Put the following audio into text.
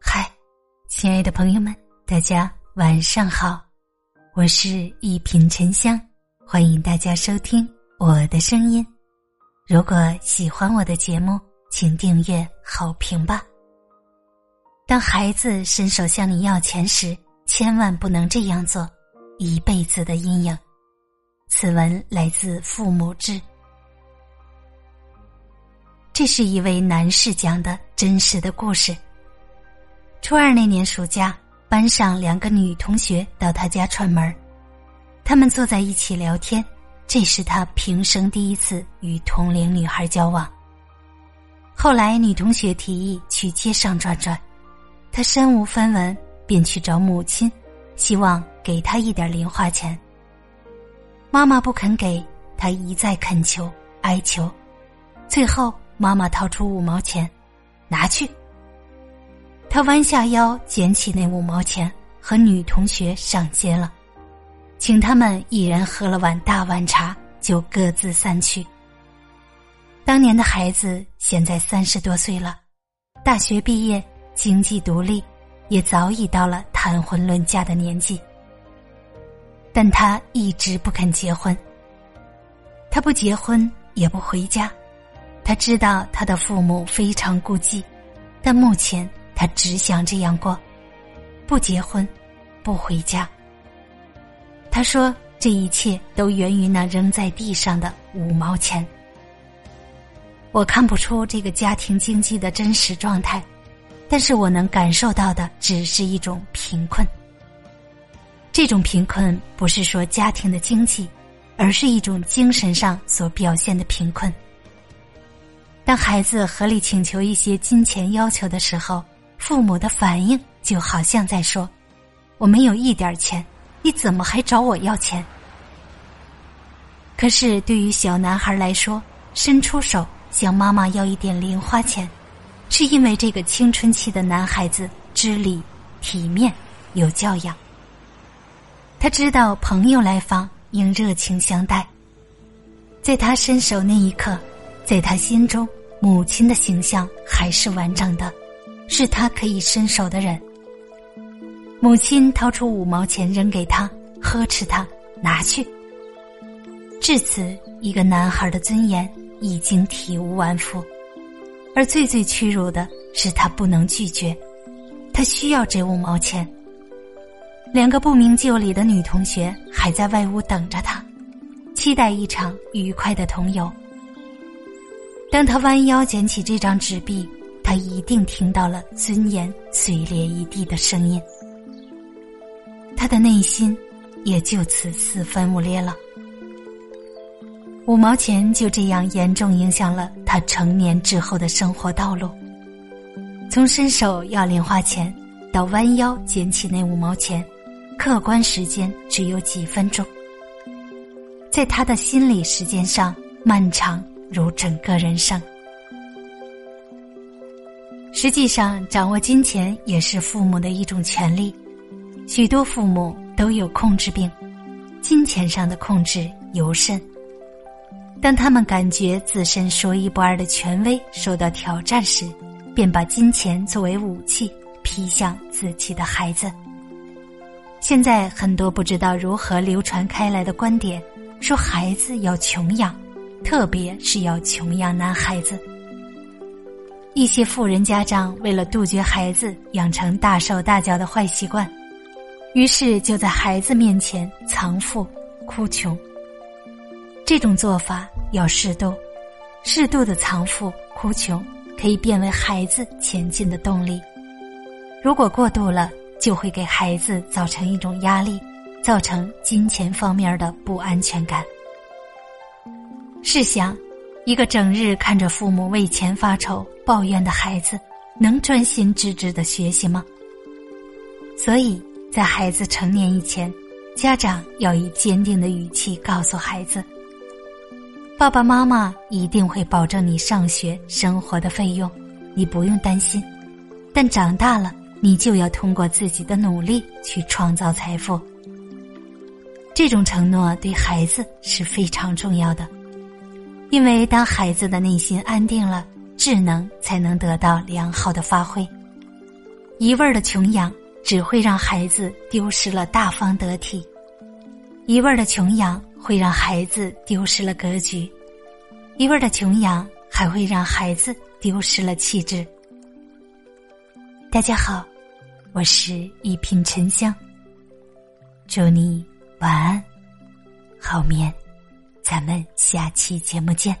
嗨，亲爱的朋友们，大家晚上好，我是一品沉香，欢迎大家收听我的声音。如果喜欢我的节目，请订阅好评吧。当孩子伸手向你要钱时，千万不能这样做，一辈子的阴影。此文来自父母志，这是一位男士讲的真实的故事。初二那年暑假，班上两个女同学到他家串门他们坐在一起聊天，这是他平生第一次与同龄女孩交往。后来女同学提议去街上转转。他身无分文，便去找母亲，希望给他一点零花钱。妈妈不肯给他，一再恳求哀求，最后妈妈掏出五毛钱，拿去。他弯下腰捡起那五毛钱，和女同学上街了，请他们一人喝了碗大碗茶，就各自散去。当年的孩子现在三十多岁了，大学毕业。经济独立，也早已到了谈婚论嫁的年纪，但他一直不肯结婚。他不结婚，也不回家。他知道他的父母非常顾忌，但目前他只想这样过：不结婚，不回家。他说：“这一切都源于那扔在地上的五毛钱。”我看不出这个家庭经济的真实状态。但是我能感受到的只是一种贫困。这种贫困不是说家庭的经济，而是一种精神上所表现的贫困。当孩子合理请求一些金钱要求的时候，父母的反应就好像在说：“我没有一点钱，你怎么还找我要钱？”可是对于小男孩来说，伸出手向妈妈要一点零花钱。是因为这个青春期的男孩子知礼、体面、有教养。他知道朋友来访应热情相待。在他伸手那一刻，在他心中，母亲的形象还是完整的，是他可以伸手的人。母亲掏出五毛钱扔给他，呵斥他拿去。至此，一个男孩的尊严已经体无完肤。而最最屈辱的是，他不能拒绝，他需要这五毛钱。两个不明就里的女同学还在外屋等着他，期待一场愉快的同游。当他弯腰捡起这张纸币，他一定听到了尊严碎裂一地的声音，他的内心也就此四分五裂了。五毛钱就这样严重影响了他成年之后的生活道路。从伸手要零花钱到弯腰捡起那五毛钱，客观时间只有几分钟，在他的心理时间上漫长如整个人生。实际上，掌握金钱也是父母的一种权利。许多父母都有控制病，金钱上的控制尤甚。当他们感觉自身说一不二的权威受到挑战时，便把金钱作为武器劈向自己的孩子。现在很多不知道如何流传开来的观点，说孩子要穷养，特别是要穷养男孩子。一些富人家长为了杜绝孩子养成大手大脚的坏习惯，于是就在孩子面前藏富哭穷。这种做法要适度，适度的藏富哭穷可以变为孩子前进的动力。如果过度了，就会给孩子造成一种压力，造成金钱方面的不安全感。试想，一个整日看着父母为钱发愁、抱怨的孩子，能专心致志的学习吗？所以在孩子成年以前，家长要以坚定的语气告诉孩子。爸爸妈妈一定会保证你上学生活的费用，你不用担心。但长大了，你就要通过自己的努力去创造财富。这种承诺对孩子是非常重要的，因为当孩子的内心安定了，智能才能得到良好的发挥。一味儿的穷养只会让孩子丢失了大方得体，一味儿的穷养会让孩子丢失了格局，一味儿的穷养还会让孩子丢失了气质。大家好，我是一品沉香，祝你晚安，好眠，咱们下期节目见。